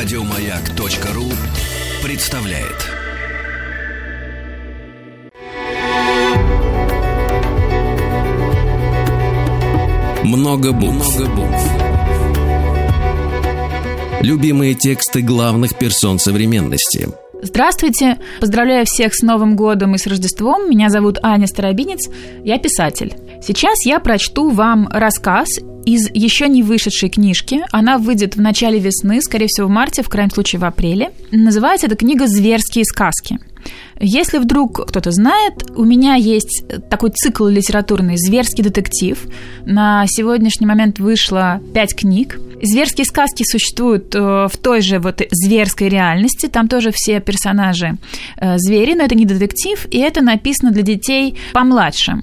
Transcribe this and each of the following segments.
Радиомаяк.ру представляет. Много букв. Много букв. Любимые тексты главных персон современности. Здравствуйте! Поздравляю всех с Новым годом и с Рождеством. Меня зовут Аня Старобинец, я писатель. Сейчас я прочту вам рассказ из еще не вышедшей книжки. Она выйдет в начале весны, скорее всего, в марте, в крайнем случае в апреле. Называется эта книга «Зверские сказки». Если вдруг кто-то знает, у меня есть такой цикл литературный «Зверский детектив». На сегодняшний момент вышло пять книг. Зверские сказки существуют э, в той же вот зверской реальности. Там тоже все персонажи э, звери, но это не детектив, и это написано для детей помладше.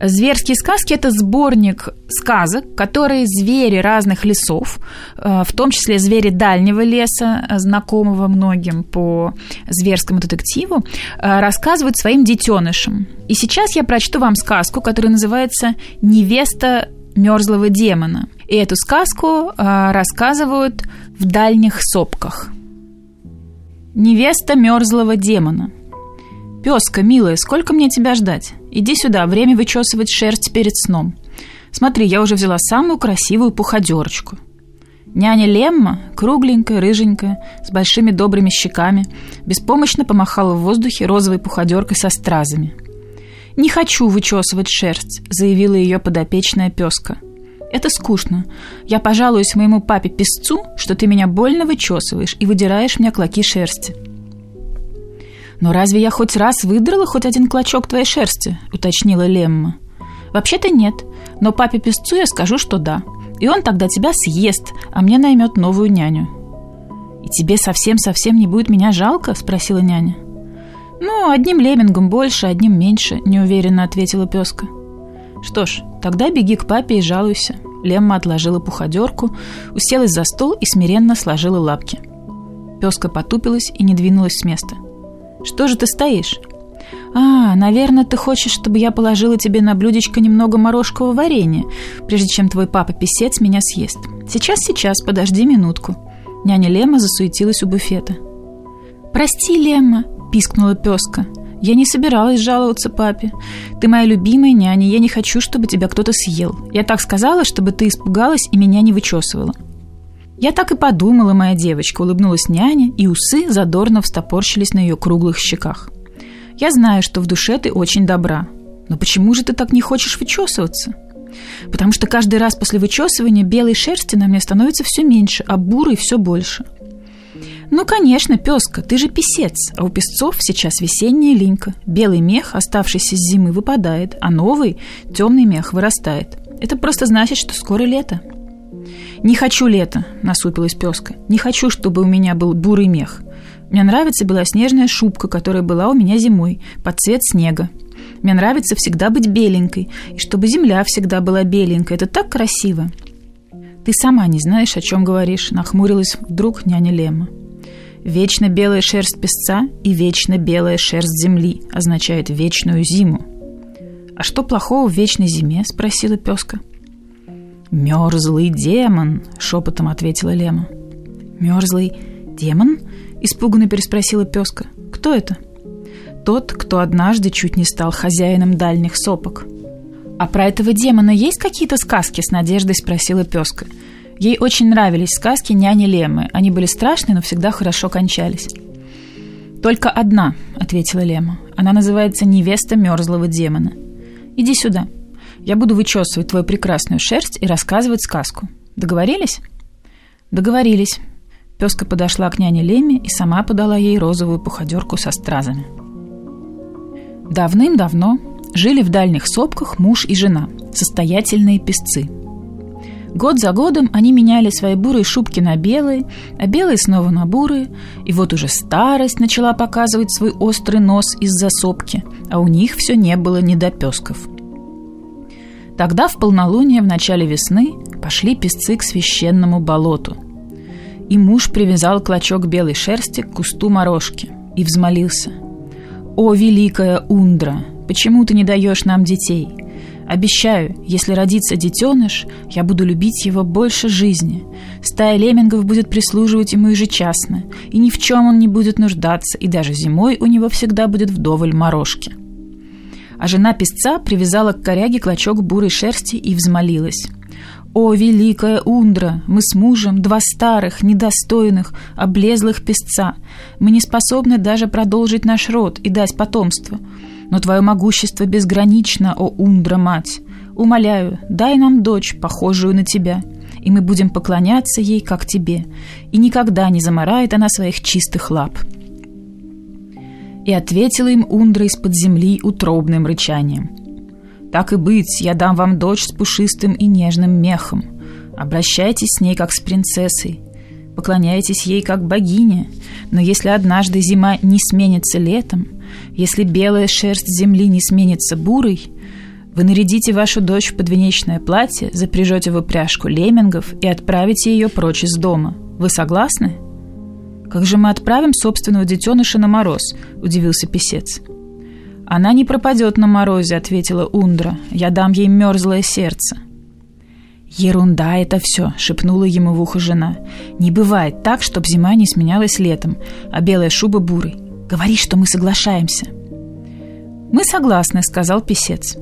Зверские сказки – это сборник сказок, которые звери разных лесов, э, в том числе звери дальнего леса, знакомого многим по зверскому детективу, рассказывают своим детенышам. И сейчас я прочту вам сказку, которая называется «Невеста мерзлого демона». И эту сказку э, рассказывают в дальних сопках. Невеста мерзлого демона. Песка, милая, сколько мне тебя ждать? Иди сюда, время вычесывать шерсть перед сном. Смотри, я уже взяла самую красивую пуходерочку. Няня Лемма, кругленькая, рыженькая, с большими добрыми щеками, беспомощно помахала в воздухе розовой пуходеркой со стразами. «Не хочу вычесывать шерсть», — заявила ее подопечная песка. Это скучно. Я пожалуюсь моему папе-песцу, что ты меня больно вычесываешь и выдираешь мне клоки шерсти. «Но разве я хоть раз выдрала хоть один клочок твоей шерсти?» — уточнила Лемма. «Вообще-то нет, но папе-песцу я скажу, что да. И он тогда тебя съест, а мне наймет новую няню». «И тебе совсем-совсем не будет меня жалко?» — спросила няня. «Ну, одним леммингом больше, одним меньше», — неуверенно ответила песка. «Что ж, тогда беги к папе и жалуйся». Лемма отложила пуходерку, уселась за стол и смиренно сложила лапки. Песка потупилась и не двинулась с места. «Что же ты стоишь?» «А, наверное, ты хочешь, чтобы я положила тебе на блюдечко немного морожкового варенья, прежде чем твой папа-писец меня съест. Сейчас, сейчас, подожди минутку». Няня Лема засуетилась у буфета. «Прости, Лемма», — пискнула песка. Я не собиралась жаловаться папе. Ты моя любимая няня, я не хочу, чтобы тебя кто-то съел. Я так сказала, чтобы ты испугалась и меня не вычесывала. Я так и подумала, моя девочка, улыбнулась няня, и усы задорно встопорщились на ее круглых щеках. Я знаю, что в душе ты очень добра. Но почему же ты так не хочешь вычесываться? Потому что каждый раз после вычесывания белой шерсти на мне становится все меньше, а бурой все больше. Ну, конечно, песка, ты же писец, а у песцов сейчас весенняя линька. Белый мех, оставшийся с зимы, выпадает, а новый, темный мех, вырастает. Это просто значит, что скоро лето. «Не хочу лета», — насупилась песка. «Не хочу, чтобы у меня был бурый мех. Мне нравится белоснежная шубка, которая была у меня зимой, под цвет снега. Мне нравится всегда быть беленькой, и чтобы земля всегда была беленькой. Это так красиво». «Ты сама не знаешь, о чем говоришь», — нахмурилась вдруг няня Лема. Вечно белая шерсть песца и вечно белая шерсть земли означает вечную зиму. «А что плохого в вечной зиме?» – спросила песка. «Мерзлый демон», – шепотом ответила Лема. «Мерзлый демон?» – испуганно переспросила песка. «Кто это?» «Тот, кто однажды чуть не стал хозяином дальних сопок». «А про этого демона есть какие-то сказки?» – с надеждой спросила песка. Ей очень нравились сказки няни Лемы. Они были страшные, но всегда хорошо кончались. «Только одна», — ответила Лема. «Она называется «Невеста мерзлого демона». Иди сюда. Я буду вычесывать твою прекрасную шерсть и рассказывать сказку. Договорились?» «Договорились». Песка подошла к няне Леме и сама подала ей розовую пуходерку со стразами. Давным-давно жили в дальних сопках муж и жена, состоятельные песцы – Год за годом они меняли свои бурые шубки на белые, а белые снова на бурые, и вот уже старость начала показывать свой острый нос из-за сопки, а у них все не было недопесков. Тогда в полнолуние в начале весны пошли песцы к священному болоту. И муж привязал клочок белой шерсти к кусту морожки и взмолился. «О, великая Ундра, почему ты не даешь нам детей? Обещаю, если родится детеныш, я буду любить его больше жизни. Стая леммингов будет прислуживать ему ежечасно, и ни в чем он не будет нуждаться, и даже зимой у него всегда будет вдоволь морожки. А жена песца привязала к коряге клочок бурой шерсти и взмолилась. «О, великая Ундра! Мы с мужем, два старых, недостойных, облезлых песца. Мы не способны даже продолжить наш род и дать потомство. Но твое могущество безгранично, о Ундра, мать! Умоляю, дай нам дочь, похожую на тебя, и мы будем поклоняться ей, как тебе, и никогда не замарает она своих чистых лап». И ответила им Ундра из-под земли утробным рычанием. «Так и быть, я дам вам дочь с пушистым и нежным мехом. Обращайтесь с ней, как с принцессой. Поклоняйтесь ей, как богине. Но если однажды зима не сменится летом, если белая шерсть земли не сменится бурой, вы нарядите вашу дочь в подвенечное платье, запряжете в упряжку леммингов и отправите ее прочь из дома. Вы согласны?» «Как же мы отправим собственного детеныша на мороз?» – удивился писец. «Она не пропадет на морозе», – ответила Ундра. «Я дам ей мерзлое сердце». «Ерунда это все», — шепнула ему в ухо жена. «Не бывает так, чтоб зима не сменялась летом, а белая шуба бурой. Говори, что мы соглашаемся». «Мы согласны», — сказал писец.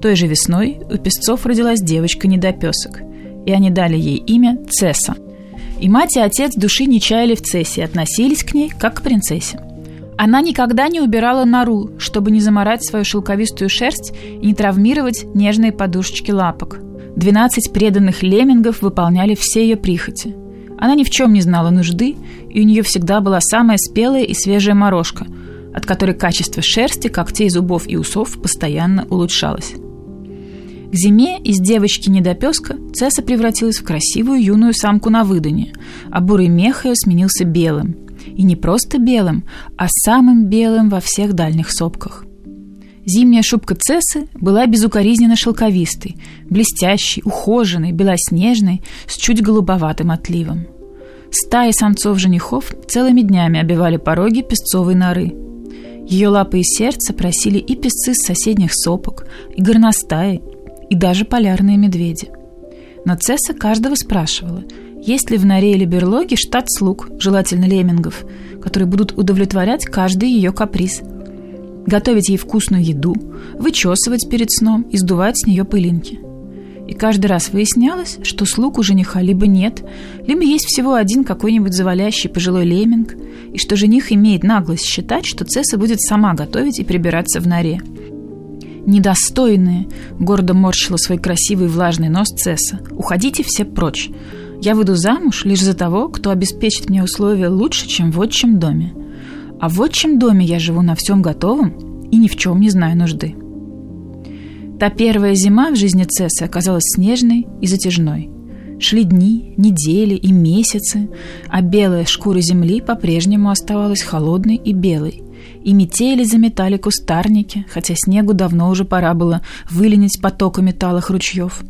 Той же весной у песцов родилась девочка-недопесок, и они дали ей имя Цесса — и мать и отец души не чаяли в Цессе, относились к ней как к принцессе. Она никогда не убирала нору, чтобы не заморать свою шелковистую шерсть и не травмировать нежные подушечки лапок. Двенадцать преданных леммингов выполняли все ее прихоти. Она ни в чем не знала нужды, и у нее всегда была самая спелая и свежая морожка, от которой качество шерсти, когтей, зубов и усов постоянно улучшалось. К зиме из девочки-недопеска Цесса превратилась в красивую юную самку на выданье, а бурый мех ее сменился белым. И не просто белым, а самым белым во всех дальних сопках. Зимняя шубка Цессы была безукоризненно шелковистой, блестящей, ухоженной, белоснежной, с чуть голубоватым отливом. Стаи самцов-женихов целыми днями обивали пороги песцовой норы. Ее лапы и сердце просили и песцы с соседних сопок, и горностаи, и даже полярные медведи. Но Цесса каждого спрашивала, есть ли в норе или берлоге штат слуг, желательно леммингов, которые будут удовлетворять каждый ее каприз, готовить ей вкусную еду, вычесывать перед сном и сдувать с нее пылинки. И каждый раз выяснялось, что слуг у жениха либо нет, либо есть всего один какой-нибудь завалящий пожилой лемминг, и что жених имеет наглость считать, что Цесса будет сама готовить и прибираться в норе – недостойные!» — гордо морщила свой красивый влажный нос Цесса. «Уходите все прочь. Я выйду замуж лишь за того, кто обеспечит мне условия лучше, чем в отчим доме. А в отчим доме я живу на всем готовом и ни в чем не знаю нужды». Та первая зима в жизни Цессы оказалась снежной и затяжной. Шли дни, недели и месяцы, а белая шкура земли по-прежнему оставалась холодной и белой и метели заметали кустарники, хотя снегу давно уже пора было выленить потоками талых ручьев.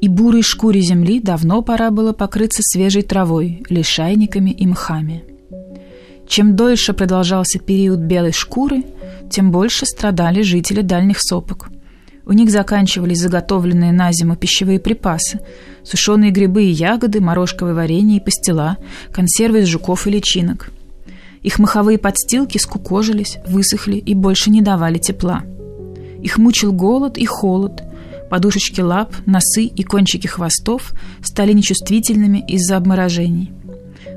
И бурой шкуре земли давно пора было покрыться свежей травой, лишайниками и мхами. Чем дольше продолжался период белой шкуры, тем больше страдали жители дальних сопок. У них заканчивались заготовленные на зиму пищевые припасы, сушеные грибы и ягоды, морожковое варенье и пастила, консервы из жуков и личинок – их маховые подстилки скукожились, высохли и больше не давали тепла. Их мучил голод и холод. Подушечки лап, носы и кончики хвостов стали нечувствительными из-за обморожений.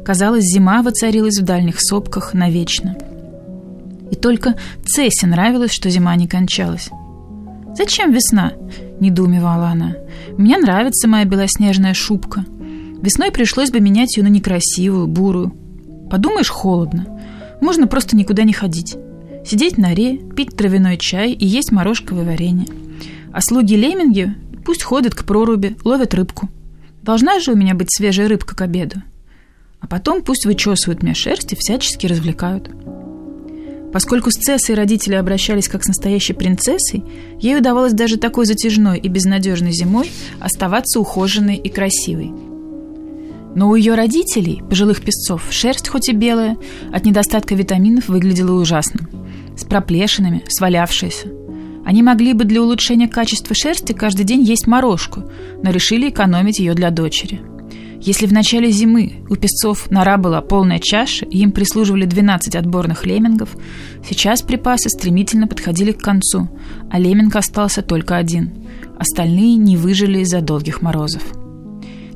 Казалось, зима воцарилась в дальних сопках навечно. И только Цессе нравилось, что зима не кончалась. «Зачем весна?» – недоумевала она. «Мне нравится моя белоснежная шубка. Весной пришлось бы менять ее на некрасивую, бурую. Подумаешь, холодно. Можно просто никуда не ходить. Сидеть на ре, пить травяной чай и есть морожковое варенье. А слуги-лемминги пусть ходят к проруби, ловят рыбку. Должна же у меня быть свежая рыбка к обеду. А потом пусть вычесывают мне шерсть и всячески развлекают. Поскольку с Цессой родители обращались как с настоящей принцессой, ей удавалось даже такой затяжной и безнадежной зимой оставаться ухоженной и красивой – но у ее родителей, пожилых песцов, шерсть хоть и белая, от недостатка витаминов выглядела ужасно. С проплешинами, свалявшаяся. Они могли бы для улучшения качества шерсти каждый день есть морожку, но решили экономить ее для дочери. Если в начале зимы у песцов нора была полная чаша, и им прислуживали 12 отборных леммингов, сейчас припасы стремительно подходили к концу, а лемминг остался только один. Остальные не выжили из-за долгих морозов.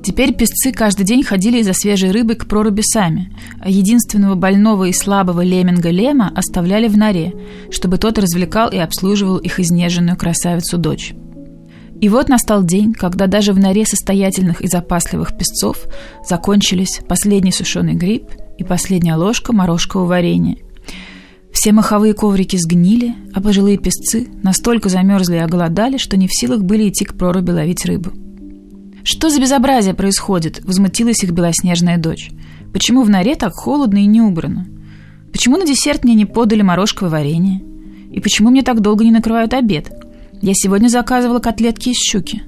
Теперь песцы каждый день ходили за свежей рыбой к проруби сами, а единственного больного и слабого леминга Лема оставляли в норе, чтобы тот развлекал и обслуживал их изнеженную красавицу-дочь. И вот настал день, когда даже в норе состоятельных и запасливых песцов закончились последний сушеный гриб и последняя ложка морожкового варенья. Все маховые коврики сгнили, а пожилые песцы настолько замерзли и оголодали, что не в силах были идти к проруби ловить рыбу. «Что за безобразие происходит?» – возмутилась их белоснежная дочь. «Почему в норе так холодно и не убрано? Почему на десерт мне не подали морожковое варенье? И почему мне так долго не накрывают обед? Я сегодня заказывала котлетки из щуки».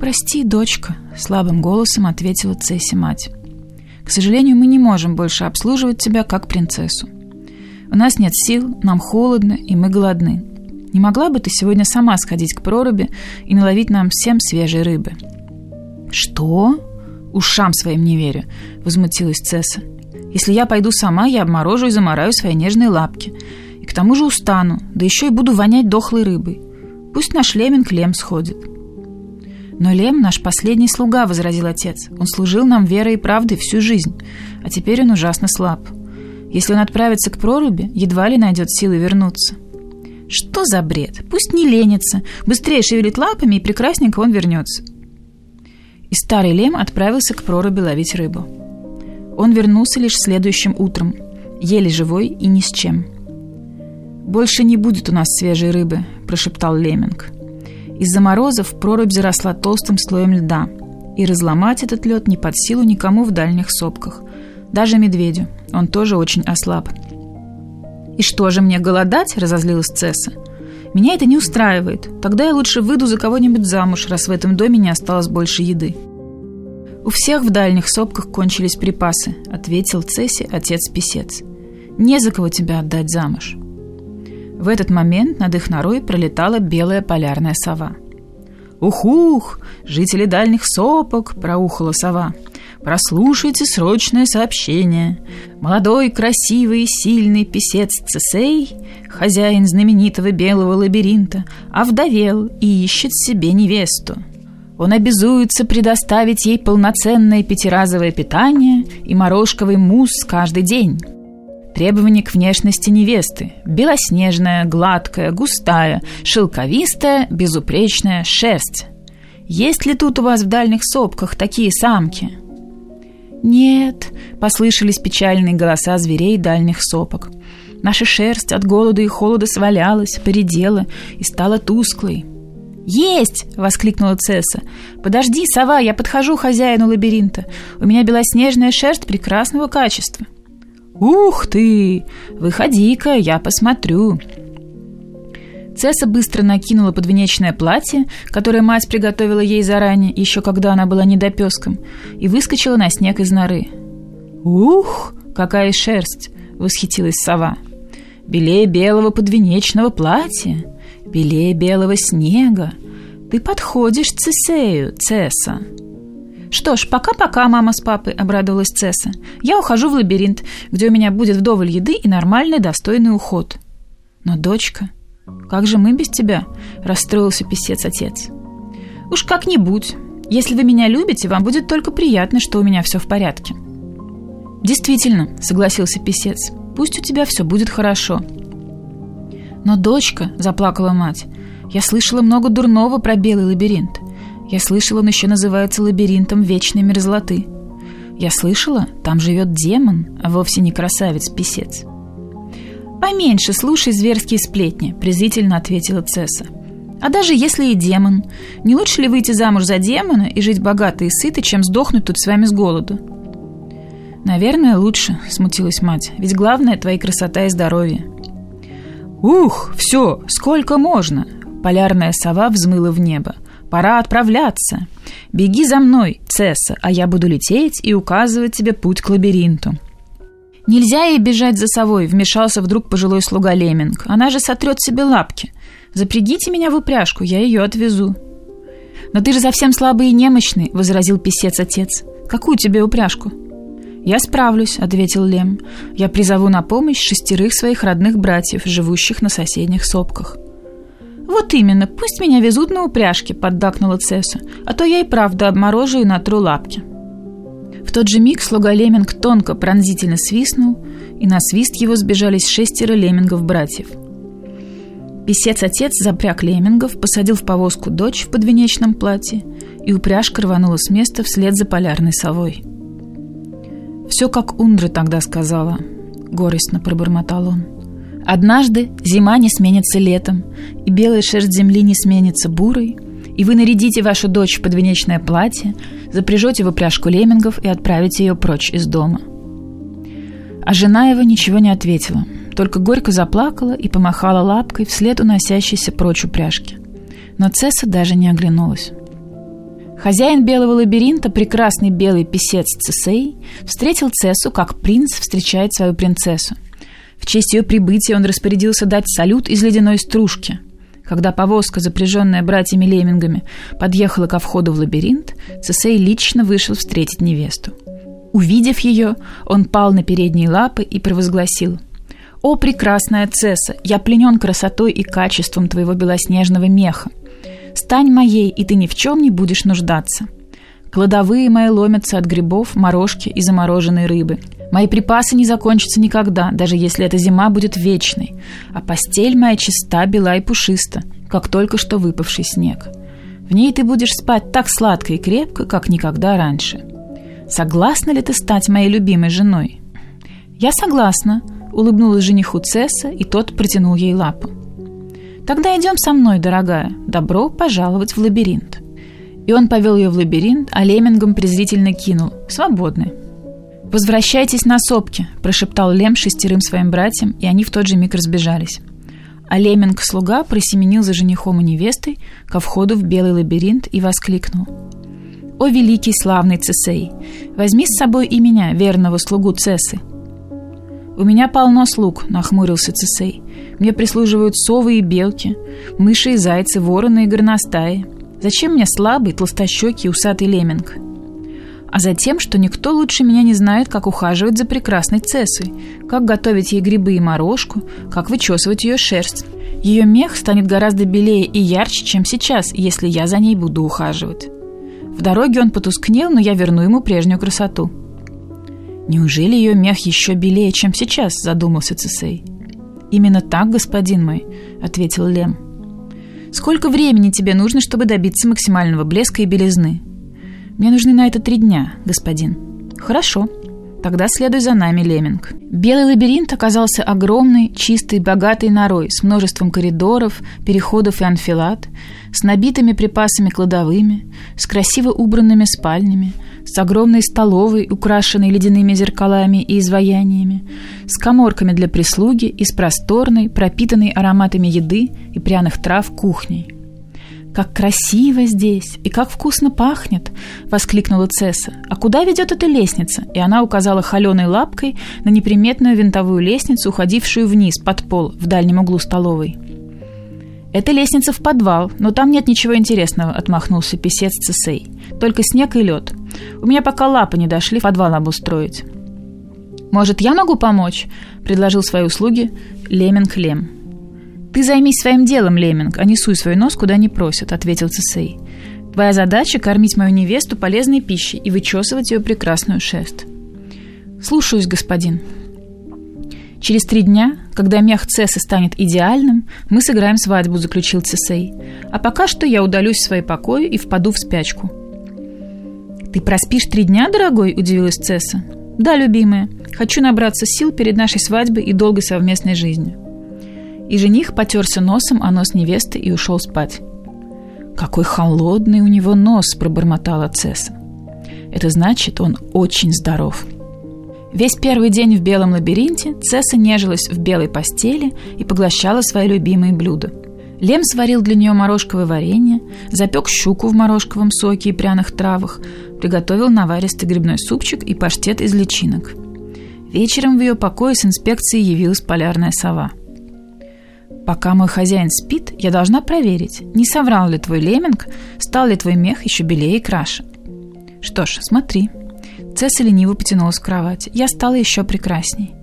«Прости, дочка», – слабым голосом ответила Цесси мать. «К сожалению, мы не можем больше обслуживать тебя как принцессу. У нас нет сил, нам холодно, и мы голодны. Не могла бы ты сегодня сама сходить к проруби и наловить нам всем свежей рыбы?» «Что?» «Ушам своим не верю», — возмутилась Цесса. «Если я пойду сама, я обморожу и замораю свои нежные лапки. И к тому же устану, да еще и буду вонять дохлой рыбой. Пусть наш Леминг Лем сходит». «Но Лем наш последний слуга», — возразил отец. «Он служил нам верой и правдой всю жизнь, а теперь он ужасно слаб. Если он отправится к проруби, едва ли найдет силы вернуться». Что за бред? Пусть не ленится. Быстрее шевелит лапами, и прекрасненько он вернется. И старый лем отправился к проруби ловить рыбу. Он вернулся лишь следующим утром, еле живой и ни с чем. «Больше не будет у нас свежей рыбы», – прошептал Леминг. Из-за морозов прорубь заросла толстым слоем льда, и разломать этот лед не под силу никому в дальних сопках. Даже медведю. Он тоже очень ослаб. «И что же мне, голодать?» – разозлилась Цесса. «Меня это не устраивает. Тогда я лучше выйду за кого-нибудь замуж, раз в этом доме не осталось больше еды». «У всех в дальних сопках кончились припасы», – ответил Цесси отец-писец. «Не за кого тебя отдать замуж». В этот момент над их норой пролетала белая полярная сова. «Ух-ух! Жители дальних сопок!» – проухала сова – Прослушайте срочное сообщение. Молодой, красивый, сильный писец Цесей, хозяин знаменитого белого лабиринта, овдовел и ищет себе невесту. Он обязуется предоставить ей полноценное пятиразовое питание и морожковый мусс каждый день. Требования к внешности невесты – белоснежная, гладкая, густая, шелковистая, безупречная шерсть. Есть ли тут у вас в дальних сопках такие самки? «Нет», — послышались печальные голоса зверей дальних сопок. «Наша шерсть от голода и холода свалялась, поредела и стала тусклой». «Есть!» — воскликнула Цесса. «Подожди, сова, я подхожу хозяину лабиринта. У меня белоснежная шерсть прекрасного качества». «Ух ты! Выходи-ка, я посмотрю», Цесса быстро накинула подвенечное платье, которое мать приготовила ей заранее, еще когда она была недопеском, и выскочила на снег из норы. «Ух, какая шерсть!» — восхитилась сова. «Белее белого подвенечного платья, белее белого снега. Ты подходишь Цесею, Цесса!» «Что ж, пока-пока, мама с папой», — обрадовалась Цесса. «Я ухожу в лабиринт, где у меня будет вдоволь еды и нормальный достойный уход». Но дочка «Как же мы без тебя?» – расстроился писец-отец. «Уж как-нибудь. Если вы меня любите, вам будет только приятно, что у меня все в порядке». «Действительно», – согласился писец, – «пусть у тебя все будет хорошо». «Но, дочка», – заплакала мать, – «я слышала много дурного про белый лабиринт. Я слышала, он еще называется лабиринтом вечной мерзлоты. Я слышала, там живет демон, а вовсе не красавец-писец». «Поменьше слушай зверские сплетни», – презрительно ответила Цесса. «А даже если и демон, не лучше ли выйти замуж за демона и жить богато и сыто, чем сдохнуть тут с вами с голоду?» «Наверное, лучше», – смутилась мать, – «ведь главное – твоя красота и здоровье». «Ух, все, сколько можно!» Полярная сова взмыла в небо. «Пора отправляться. Беги за мной, Цесса, а я буду лететь и указывать тебе путь к лабиринту». «Нельзя ей бежать за совой», — вмешался вдруг пожилой слуга Леминг. «Она же сотрет себе лапки. Запрягите меня в упряжку, я ее отвезу». «Но ты же совсем слабый и немощный», — возразил писец-отец. «Какую тебе упряжку?» «Я справлюсь», — ответил Лем. «Я призову на помощь шестерых своих родных братьев, живущих на соседних сопках». «Вот именно, пусть меня везут на упряжке», — поддакнула Цесса, «а то я и правда обморожу и натру лапки». В тот же миг слуга Леминг тонко пронзительно свистнул, и на свист его сбежались шестеро леммингов-братьев. Песец-отец запряг леммингов, посадил в повозку дочь в подвенечном платье, и упряжка рванула с места вслед за полярной совой. «Все, как Ундра тогда сказала», — горестно пробормотал он. «Однажды зима не сменится летом, и белая шерсть земли не сменится бурой, и вы нарядите вашу дочь в подвенечное платье, запряжете в упряжку леммингов и отправите ее прочь из дома». А жена его ничего не ответила, только горько заплакала и помахала лапкой вслед уносящейся прочь упряжки. Но Цесса даже не оглянулась. Хозяин белого лабиринта, прекрасный белый писец Цесей, встретил Цессу, как принц встречает свою принцессу. В честь ее прибытия он распорядился дать салют из ледяной стружки. Когда повозка, запряженная братьями Леммингами, подъехала ко входу в лабиринт, Цесей лично вышел встретить невесту. Увидев ее, он пал на передние лапы и провозгласил «О, прекрасная Цесса, я пленен красотой и качеством твоего белоснежного меха. Стань моей, и ты ни в чем не будешь нуждаться. Кладовые мои ломятся от грибов, морожки и замороженной рыбы. Мои припасы не закончатся никогда, даже если эта зима будет вечной. А постель моя чиста, бела и пушиста, как только что выпавший снег. В ней ты будешь спать так сладко и крепко, как никогда раньше. Согласна ли ты стать моей любимой женой? Я согласна, улыбнулась жениху Цесса, и тот протянул ей лапу. «Тогда идем со мной, дорогая. Добро пожаловать в лабиринт». И он повел ее в лабиринт, а Лемингом презрительно кинул. «Свободны». «Возвращайтесь на сопки», – прошептал Лем шестерым своим братьям, и они в тот же миг разбежались. А Леминг-слуга просеменил за женихом и невестой ко входу в белый лабиринт и воскликнул. «О, великий славный Цесей! Возьми с собой и меня, верного слугу Цесы!» «У меня полно слуг», — нахмурился Цесей. «Мне прислуживают совы и белки, мыши и зайцы, вороны и горностаи. Зачем мне слабый, толстощекий, усатый леминг?» А затем, что никто лучше меня не знает, как ухаживать за прекрасной цессой, как готовить ей грибы и морожку, как вычесывать ее шерсть. Ее мех станет гораздо белее и ярче, чем сейчас, если я за ней буду ухаживать. В дороге он потускнел, но я верну ему прежнюю красоту. «Неужели ее мех еще белее, чем сейчас?» – задумался Цесей. «Именно так, господин мой», – ответил Лем. «Сколько времени тебе нужно, чтобы добиться максимального блеска и белизны?» «Мне нужны на это три дня, господин». «Хорошо», Тогда следуй за нами, Леминг. Белый лабиринт оказался огромной, чистой, богатой норой с множеством коридоров, переходов и анфилат, с набитыми припасами кладовыми, с красиво убранными спальнями, с огромной столовой, украшенной ледяными зеркалами и изваяниями, с коморками для прислуги и с просторной, пропитанной ароматами еды и пряных трав кухней. «Как красиво здесь! И как вкусно пахнет!» — воскликнула Цесса. «А куда ведет эта лестница?» И она указала холеной лапкой на неприметную винтовую лестницу, уходившую вниз, под пол, в дальнем углу столовой. «Это лестница в подвал, но там нет ничего интересного», — отмахнулся писец Цесей. «Только снег и лед. У меня пока лапы не дошли подвал обустроить». «Может, я могу помочь?» — предложил свои услуги Леминг Лем. «Ты займись своим делом, Леминг, а не суй свой нос куда не просят», — ответил Цесей. «Твоя задача — кормить мою невесту полезной пищей и вычесывать ее прекрасную шерсть». «Слушаюсь, господин». «Через три дня, когда мех Цесы станет идеальным, мы сыграем свадьбу», — заключил Цесей. «А пока что я удалюсь в свои покои и впаду в спячку». «Ты проспишь три дня, дорогой?» – удивилась Цесса. «Да, любимая. Хочу набраться сил перед нашей свадьбой и долгой совместной жизнью». И жених потерся носом о нос невесты и ушел спать. «Какой холодный у него нос!» – пробормотала Цесса. «Это значит, он очень здоров». Весь первый день в белом лабиринте Цесса нежилась в белой постели и поглощала свои любимые блюда. Лем сварил для нее морожковое варенье, запек щуку в морожковом соке и пряных травах, приготовил наваристый грибной супчик и паштет из личинок. Вечером в ее покое с инспекцией явилась полярная сова – Пока мой хозяин спит, я должна проверить, не соврал ли твой леминг, стал ли твой мех еще белее и краше. Что ж, смотри. Цесса лениво потянулась в кровать. Я стала еще прекрасней.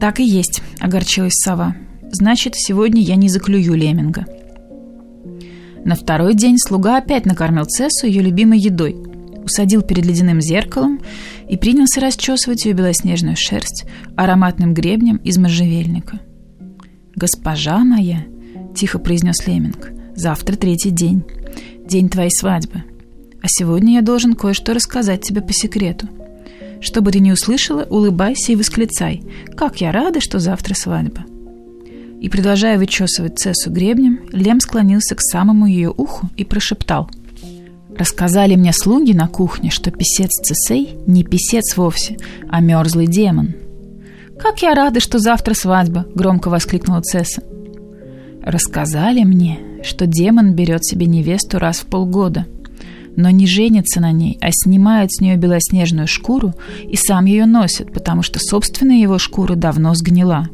Так и есть, огорчилась сова. Значит, сегодня я не заклюю леминга. На второй день слуга опять накормил Цессу ее любимой едой, усадил перед ледяным зеркалом и принялся расчесывать ее белоснежную шерсть ароматным гребнем из можжевельника. «Госпожа моя», — тихо произнес Леминг, — «завтра третий день, день твоей свадьбы. А сегодня я должен кое-что рассказать тебе по секрету. Чтобы ты не услышала, улыбайся и восклицай, как я рада, что завтра свадьба». И, продолжая вычесывать Цессу гребнем, Лем склонился к самому ее уху и прошептал. «Рассказали мне слуги на кухне, что писец Цесей не писец вовсе, а мерзлый демон». «Как я рада, что завтра свадьба!» — громко воскликнула Цесса. «Рассказали мне, что демон берет себе невесту раз в полгода, но не женится на ней, а снимает с нее белоснежную шкуру и сам ее носит, потому что собственная его шкура давно сгнила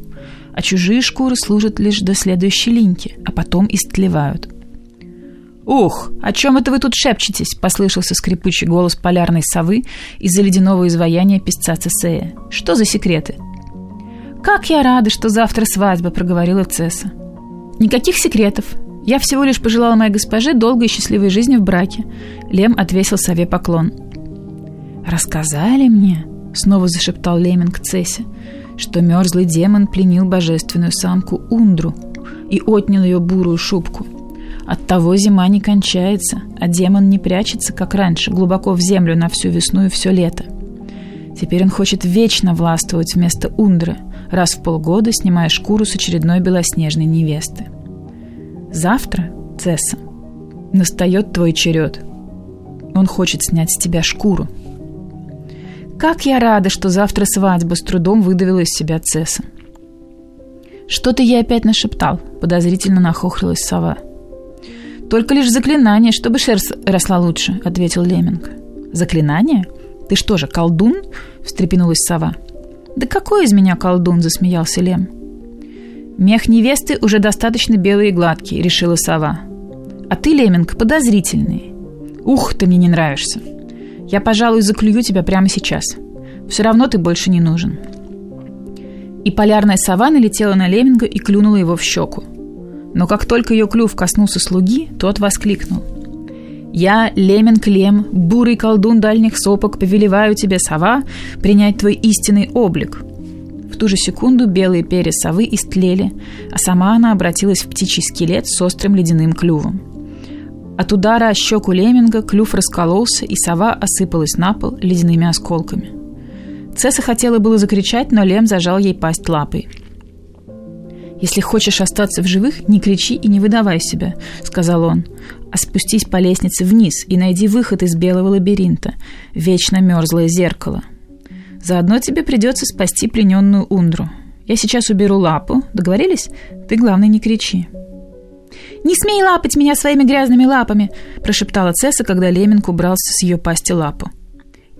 а чужие шкуры служат лишь до следующей линьки, а потом истлевают. «Ух, о чем это вы тут шепчетесь?» — послышался скрипучий голос полярной совы из-за ледяного изваяния песца Цесея. «Что за секреты?» «Как я рада, что завтра свадьба!» — проговорила Цесса. «Никаких секретов. Я всего лишь пожелала моей госпоже долгой и счастливой жизни в браке». Лем отвесил сове поклон. «Рассказали мне?» — снова зашептал Леминг Цессе что мерзлый демон пленил божественную самку Ундру и отнял ее бурую шубку. Оттого зима не кончается, а демон не прячется, как раньше, глубоко в землю на всю весну и все лето. Теперь он хочет вечно властвовать вместо Ундры, раз в полгода снимая шкуру с очередной белоснежной невесты. Завтра, Цесса, настает твой черед. Он хочет снять с тебя шкуру – «Как я рада, что завтра свадьба!» — с трудом выдавила из себя Цесса. «Что-то я опять нашептал», — подозрительно нахохлилась сова. «Только лишь заклинание, чтобы шерсть росла лучше», — ответил Леминг. «Заклинание? Ты что же, колдун?» — встрепенулась сова. «Да какой из меня колдун?» — засмеялся Лем. «Мех невесты уже достаточно белый и гладкий», — решила сова. «А ты, Леминг, подозрительный. Ух, ты мне не нравишься». Я, пожалуй, заклюю тебя прямо сейчас. Все равно ты больше не нужен». И полярная сова налетела на Леминга и клюнула его в щеку. Но как только ее клюв коснулся слуги, тот воскликнул. «Я, Леминг Лем, бурый колдун дальних сопок, повелеваю тебе, сова, принять твой истинный облик». В ту же секунду белые перья совы истлели, а сама она обратилась в птичий скелет с острым ледяным клювом. От удара о щеку лемминга клюв раскололся, и сова осыпалась на пол ледяными осколками. Цесса хотела было закричать, но Лем зажал ей пасть лапой. «Если хочешь остаться в живых, не кричи и не выдавай себя», — сказал он, «а спустись по лестнице вниз и найди выход из белого лабиринта, вечно мерзлое зеркало. Заодно тебе придется спасти плененную Ундру. Я сейчас уберу лапу, договорились? Ты, главное, не кричи». «Не смей лапать меня своими грязными лапами!» – прошептала Цесса, когда Леминг убрался с ее пасти лапу.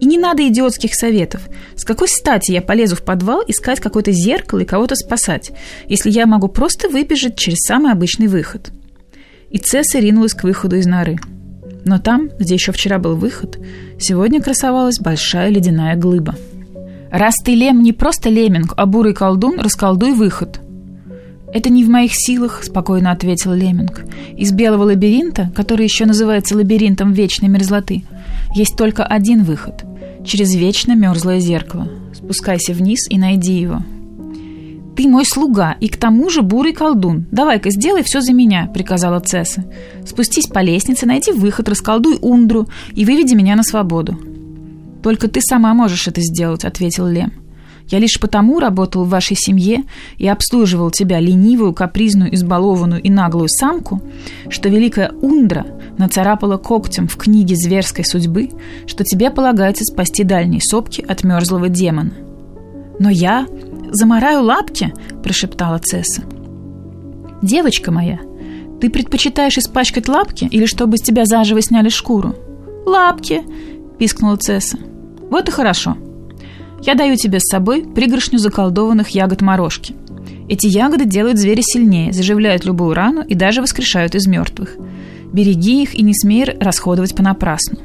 «И не надо идиотских советов. С какой стати я полезу в подвал искать какое-то зеркало и кого-то спасать, если я могу просто выбежать через самый обычный выход?» И Цесса ринулась к выходу из норы. Но там, где еще вчера был выход, сегодня красовалась большая ледяная глыба. «Раз ты, Лем, не просто леминг, а бурый колдун, расколдуй выход», «Это не в моих силах», — спокойно ответил Леминг. «Из белого лабиринта, который еще называется лабиринтом вечной мерзлоты, есть только один выход — через вечно мерзлое зеркало. Спускайся вниз и найди его». «Ты мой слуга и к тому же бурый колдун. Давай-ка сделай все за меня», — приказала Цесса. «Спустись по лестнице, найди выход, расколдуй Ундру и выведи меня на свободу». «Только ты сама можешь это сделать», — ответил Лем. Я лишь потому работал в вашей семье и обслуживал тебя, ленивую, капризную, избалованную и наглую самку, что великая Ундра нацарапала когтем в книге зверской судьбы, что тебе полагается спасти дальние сопки от мерзлого демона. «Но я замораю лапки», – прошептала Цесса. «Девочка моя, ты предпочитаешь испачкать лапки или чтобы с тебя заживо сняли шкуру?» «Лапки», – пискнула Цесса. «Вот и хорошо. Я даю тебе с собой пригоршню заколдованных ягод морожки. Эти ягоды делают зверя сильнее, заживляют любую рану и даже воскрешают из мертвых. Береги их и не смей расходовать понапрасну.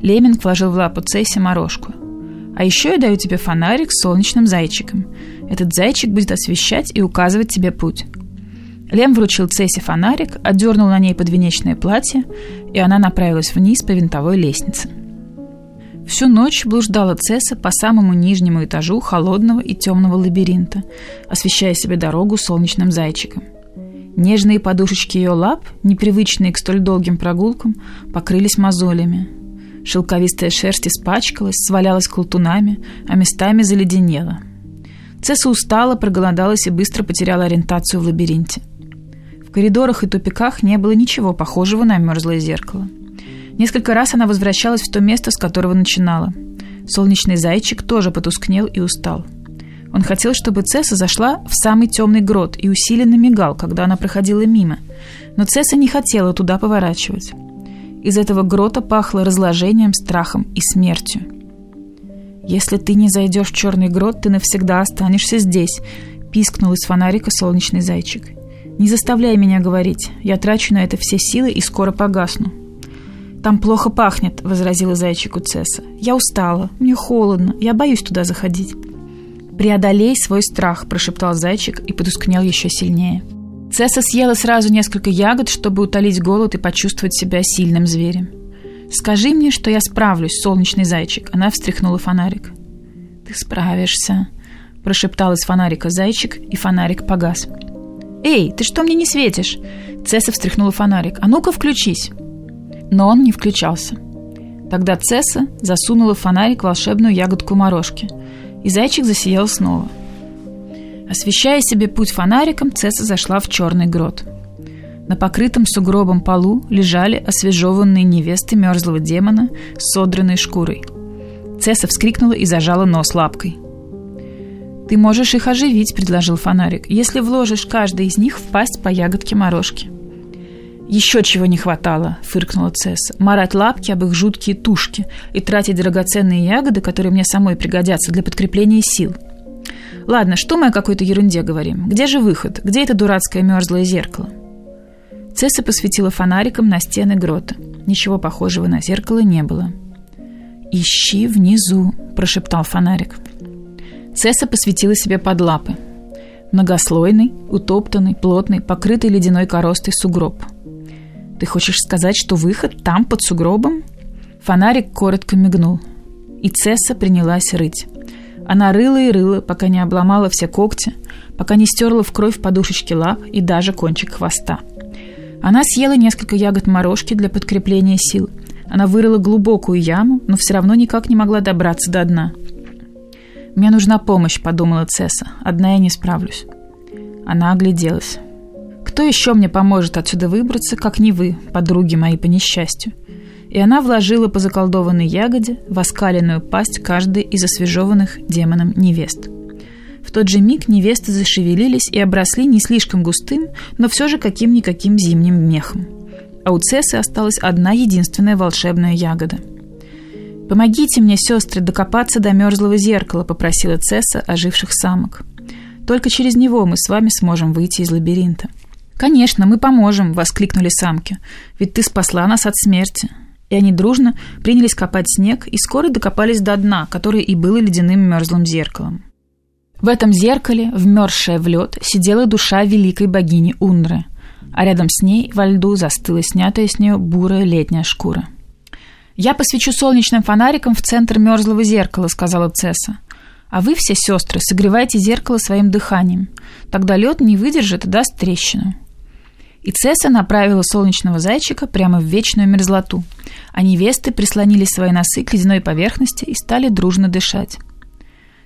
Леминг вложил в лапу Цесси морожку. А еще я даю тебе фонарик с солнечным зайчиком. Этот зайчик будет освещать и указывать тебе путь. Лем вручил Цессе фонарик, отдернул на ней подвенечное платье, и она направилась вниз по винтовой лестнице. Всю ночь блуждала Цесса по самому нижнему этажу холодного и темного лабиринта, освещая себе дорогу солнечным зайчиком. Нежные подушечки ее лап, непривычные к столь долгим прогулкам, покрылись мозолями. Шелковистая шерсть испачкалась, свалялась колтунами, а местами заледенела. Цесса устала, проголодалась и быстро потеряла ориентацию в лабиринте. В коридорах и тупиках не было ничего похожего на мерзлое зеркало – Несколько раз она возвращалась в то место, с которого начинала. Солнечный зайчик тоже потускнел и устал. Он хотел, чтобы Цесса зашла в самый темный грот и усиленно мигал, когда она проходила мимо. Но Цесса не хотела туда поворачивать. Из этого грота пахло разложением, страхом и смертью. «Если ты не зайдешь в черный грот, ты навсегда останешься здесь», — пискнул из фонарика солнечный зайчик. «Не заставляй меня говорить. Я трачу на это все силы и скоро погасну». «Там плохо пахнет», — возразила зайчику Цесса. «Я устала, мне холодно, я боюсь туда заходить». «Преодолей свой страх», — прошептал зайчик и потускнел еще сильнее. Цесса съела сразу несколько ягод, чтобы утолить голод и почувствовать себя сильным зверем. «Скажи мне, что я справлюсь, солнечный зайчик», — она встряхнула фонарик. «Ты справишься», — прошептал из фонарика зайчик, и фонарик погас. «Эй, ты что мне не светишь?» Цесса встряхнула фонарик. «А ну-ка включись!» Но он не включался. Тогда Цесса засунула в фонарик волшебную ягодку морожки, и зайчик засиял снова. Освещая себе путь фонариком, Цесса зашла в черный грот. На покрытом сугробом полу лежали освежеванные невесты мерзлого демона с содранной шкурой. Цесса вскрикнула и зажала нос лапкой. «Ты можешь их оживить», — предложил фонарик, «если вложишь каждый из них в пасть по ягодке морожки». «Еще чего не хватало», — фыркнула Цесса. «Марать лапки об их жуткие тушки и тратить драгоценные ягоды, которые мне самой пригодятся для подкрепления сил». «Ладно, что мы о какой-то ерунде говорим? Где же выход? Где это дурацкое мерзлое зеркало?» Цесса посветила фонариком на стены грота. Ничего похожего на зеркало не было. «Ищи внизу», — прошептал фонарик. Цесса посветила себе под лапы. Многослойный, утоптанный, плотный, покрытый ледяной коростой сугроб — ты хочешь сказать, что выход там, под сугробом? Фонарик коротко мигнул. И Цесса принялась рыть. Она рыла и рыла, пока не обломала все когти, пока не стерла в кровь подушечки лап и даже кончик хвоста. Она съела несколько ягод морожки для подкрепления сил. Она вырыла глубокую яму, но все равно никак не могла добраться до дна. «Мне нужна помощь», — подумала Цесса. «Одна я не справлюсь». Она огляделась. Кто еще мне поможет отсюда выбраться, как не вы, подруги мои по несчастью?» И она вложила по заколдованной ягоде в оскаленную пасть каждой из освежеванных демоном невест. В тот же миг невесты зашевелились и обросли не слишком густым, но все же каким-никаким зимним мехом. А у Цессы осталась одна единственная волшебная ягода. «Помогите мне, сестры, докопаться до мерзлого зеркала», — попросила Цесса оживших самок. «Только через него мы с вами сможем выйти из лабиринта». «Конечно, мы поможем!» — воскликнули самки. «Ведь ты спасла нас от смерти!» И они дружно принялись копать снег и скоро докопались до дна, которое и было ледяным мерзлым зеркалом. В этом зеркале, вмерзшая в лед, сидела душа великой богини Унры, а рядом с ней во льду застыла снятая с нее бурая летняя шкура. «Я посвечу солнечным фонариком в центр мерзлого зеркала», — сказала Цесса. «А вы все, сестры, согревайте зеркало своим дыханием. Тогда лед не выдержит и даст трещину». И Цесса направила солнечного зайчика прямо в вечную мерзлоту, а невесты прислонили свои носы к ледяной поверхности и стали дружно дышать.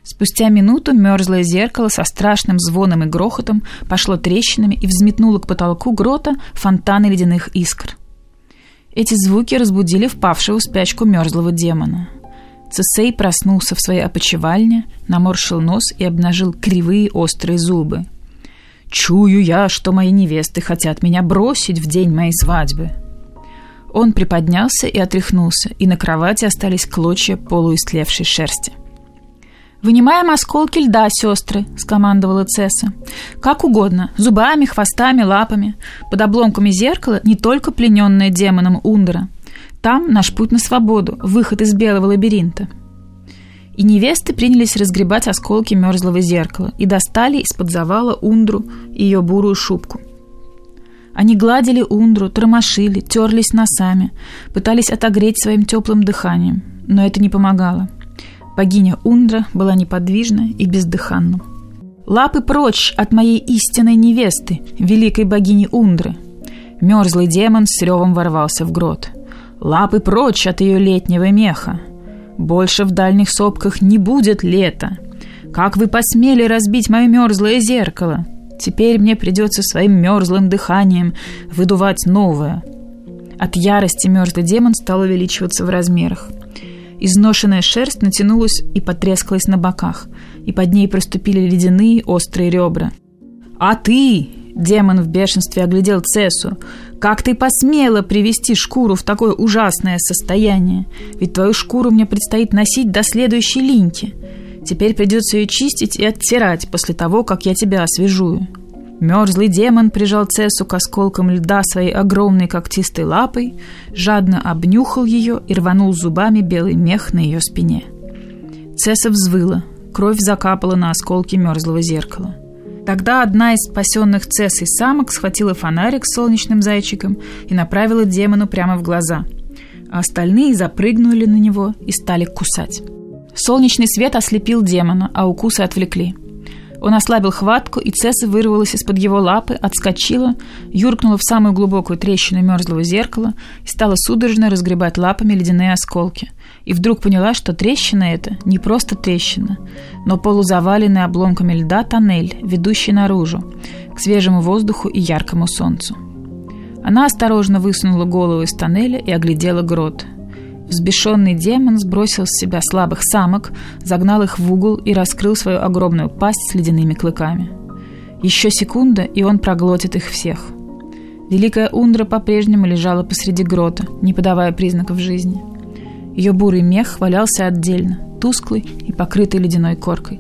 Спустя минуту мерзлое зеркало со страшным звоном и грохотом пошло трещинами и взметнуло к потолку грота фонтаны ледяных искр. Эти звуки разбудили впавшего в спячку мерзлого демона. Цесей проснулся в своей опочивальне, наморщил нос и обнажил кривые острые зубы – Чую я, что мои невесты хотят меня бросить в день моей свадьбы. Он приподнялся и отряхнулся, и на кровати остались клочья полуистлевшей шерсти. «Вынимаем осколки льда, сестры», — скомандовала Цесса. «Как угодно, зубами, хвостами, лапами. Под обломками зеркала не только плененная демоном Ундера. Там наш путь на свободу, выход из белого лабиринта». И невесты принялись разгребать осколки мерзлого зеркала и достали из-под завала Ундру и ее бурую шубку. Они гладили Ундру, тормошили, терлись носами, пытались отогреть своим теплым дыханием, но это не помогало. Богиня Ундра была неподвижна и бездыханна. «Лапы прочь от моей истинной невесты, великой богини Ундры!» Мерзлый демон с ревом ворвался в грот. «Лапы прочь от ее летнего меха! Больше в дальних сопках не будет лета! Как вы посмели разбить мое мерзлое зеркало? Теперь мне придется своим мерзлым дыханием выдувать новое!» От ярости мерзлый демон стал увеличиваться в размерах – Изношенная шерсть натянулась и потрескалась на боках, и под ней проступили ледяные острые ребра. «А ты!» – демон в бешенстве оглядел Цесу. «Как ты посмела привести шкуру в такое ужасное состояние? Ведь твою шкуру мне предстоит носить до следующей линьки. Теперь придется ее чистить и оттирать после того, как я тебя освежую». Мерзлый демон прижал Цесу к осколкам льда своей огромной когтистой лапой, жадно обнюхал ее и рванул зубами белый мех на ее спине. Цесса взвыла, кровь закапала на осколки мерзлого зеркала. Тогда одна из спасенных Цессой самок схватила фонарик с солнечным зайчиком и направила демону прямо в глаза, а остальные запрыгнули на него и стали кусать. Солнечный свет ослепил демона, а укусы отвлекли – он ослабил хватку, и Цесса вырвалась из-под его лапы, отскочила, юркнула в самую глубокую трещину мерзлого зеркала и стала судорожно разгребать лапами ледяные осколки. И вдруг поняла, что трещина эта не просто трещина, но полузаваленный обломками льда тоннель, ведущий наружу, к свежему воздуху и яркому солнцу. Она осторожно высунула голову из тоннеля и оглядела грот – Взбешенный демон сбросил с себя слабых самок, загнал их в угол и раскрыл свою огромную пасть с ледяными клыками. Еще секунда, и он проглотит их всех. Великая Ундра по-прежнему лежала посреди грота, не подавая признаков жизни. Ее бурый мех валялся отдельно, тусклый и покрытый ледяной коркой.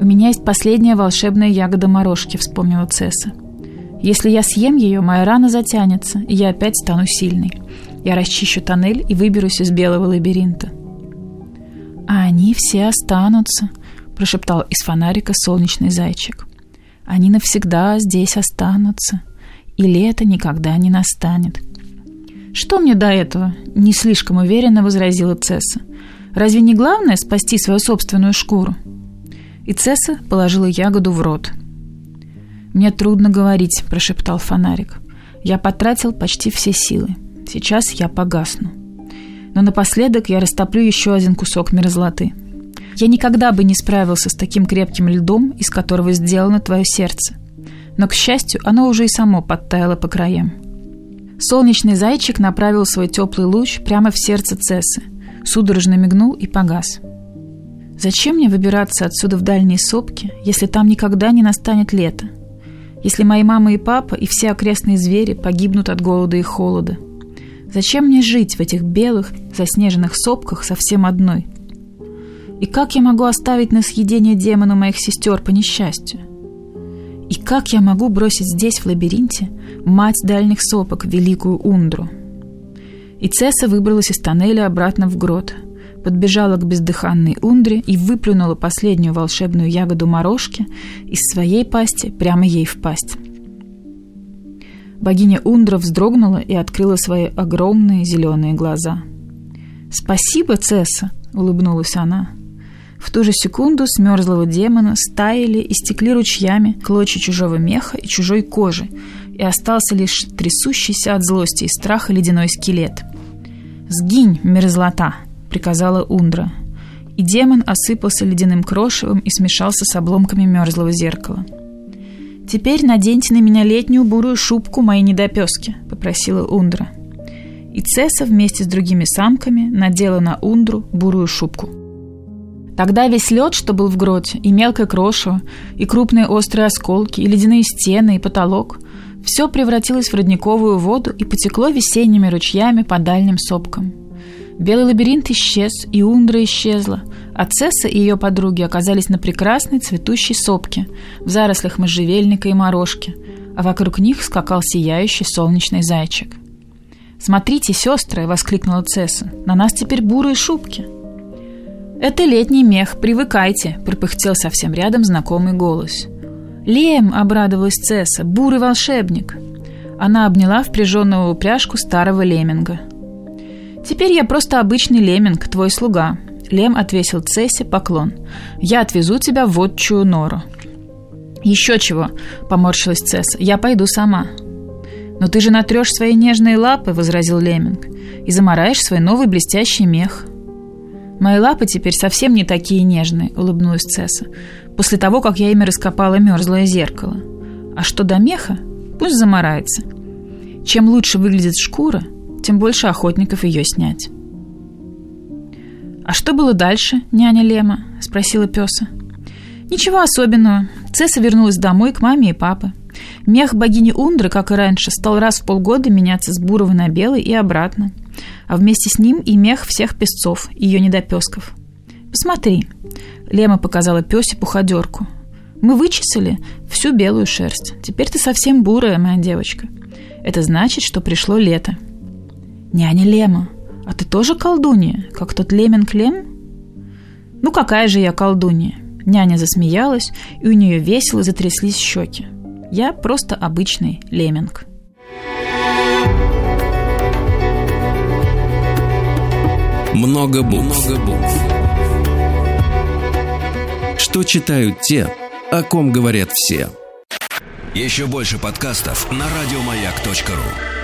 «У меня есть последняя волшебная ягода морожки», — вспомнила Цесса. «Если я съем ее, моя рана затянется, и я опять стану сильной. Я расчищу тоннель и выберусь из белого лабиринта. «А они все останутся», — прошептал из фонарика солнечный зайчик. «Они навсегда здесь останутся, и лето никогда не настанет». «Что мне до этого?» — не слишком уверенно возразила Цесса. «Разве не главное спасти свою собственную шкуру?» И Цесса положила ягоду в рот. «Мне трудно говорить», — прошептал фонарик. «Я потратил почти все силы. Сейчас я погасну. Но напоследок я растоплю еще один кусок мерзлоты. Я никогда бы не справился с таким крепким льдом, из которого сделано твое сердце. Но, к счастью, оно уже и само подтаяло по краям. Солнечный зайчик направил свой теплый луч прямо в сердце Цессы, судорожно мигнул и погас. Зачем мне выбираться отсюда в дальние сопки, если там никогда не настанет лето? Если мои мама и папа и все окрестные звери погибнут от голода и холода? Зачем мне жить в этих белых, заснеженных сопках совсем одной? И как я могу оставить на съедение демона моих сестер по несчастью? И как я могу бросить здесь, в лабиринте, мать дальних сопок, великую Ундру? И Цесса выбралась из тоннеля обратно в грот, подбежала к бездыханной Ундре и выплюнула последнюю волшебную ягоду морожки из своей пасти прямо ей в пасть. Богиня Ундра вздрогнула и открыла свои огромные зеленые глаза. «Спасибо, Цесса!» — улыбнулась она. В ту же секунду с мерзлого демона стаяли и стекли ручьями клочья чужого меха и чужой кожи, и остался лишь трясущийся от злости и страха ледяной скелет. «Сгинь, мерзлота!» — приказала Ундра. И демон осыпался ледяным крошевом и смешался с обломками мерзлого зеркала. «Теперь наденьте на меня летнюю бурую шубку, мои недопески», — попросила Ундра. И Цесса вместе с другими самками надела на Ундру бурую шубку. Тогда весь лед, что был в гроте, и мелкое крошево, и крупные острые осколки, и ледяные стены, и потолок, все превратилось в родниковую воду и потекло весенними ручьями по дальним сопкам. Белый лабиринт исчез, и Ундра исчезла, а Цесса и ее подруги оказались на прекрасной цветущей сопке, в зарослях можжевельника и морожки, а вокруг них скакал сияющий солнечный зайчик. «Смотрите, сестры!» — воскликнула Цесса. «На нас теперь бурые шубки!» «Это летний мех, привыкайте!» — пропыхтел совсем рядом знакомый голос. «Лем!» — обрадовалась Цесса. «Бурый волшебник!» Она обняла впряженного в упряжку старого лемминга. «Теперь я просто обычный лемминг, твой слуга», Лем отвесил Цессе поклон. «Я отвезу тебя в водчую нору». «Еще чего?» – поморщилась Цесса. «Я пойду сама». «Но ты же натрешь свои нежные лапы», – возразил Леминг, «и замараешь свой новый блестящий мех». «Мои лапы теперь совсем не такие нежные», – улыбнулась Цесса, «после того, как я ими раскопала мерзлое зеркало. А что до меха, пусть замарается. Чем лучше выглядит шкура, тем больше охотников ее снять». «А что было дальше, няня Лема?» – спросила песа. «Ничего особенного. Цесса вернулась домой к маме и папе. Мех богини Ундры, как и раньше, стал раз в полгода меняться с бурого на белый и обратно. А вместе с ним и мех всех песцов, ее недопесков. Посмотри. Лема показала песе пуходерку. Мы вычесали всю белую шерсть. Теперь ты совсем бурая, моя девочка. Это значит, что пришло лето. Няня Лема, а ты тоже колдунья, как тот Лемин Клем? Ну какая же я колдунья? Няня засмеялась, и у нее весело затряслись щеки. Я просто обычный леминг. Много букв. Много букв. Что читают те, о ком говорят все. Еще больше подкастов на радиомаяк.ру.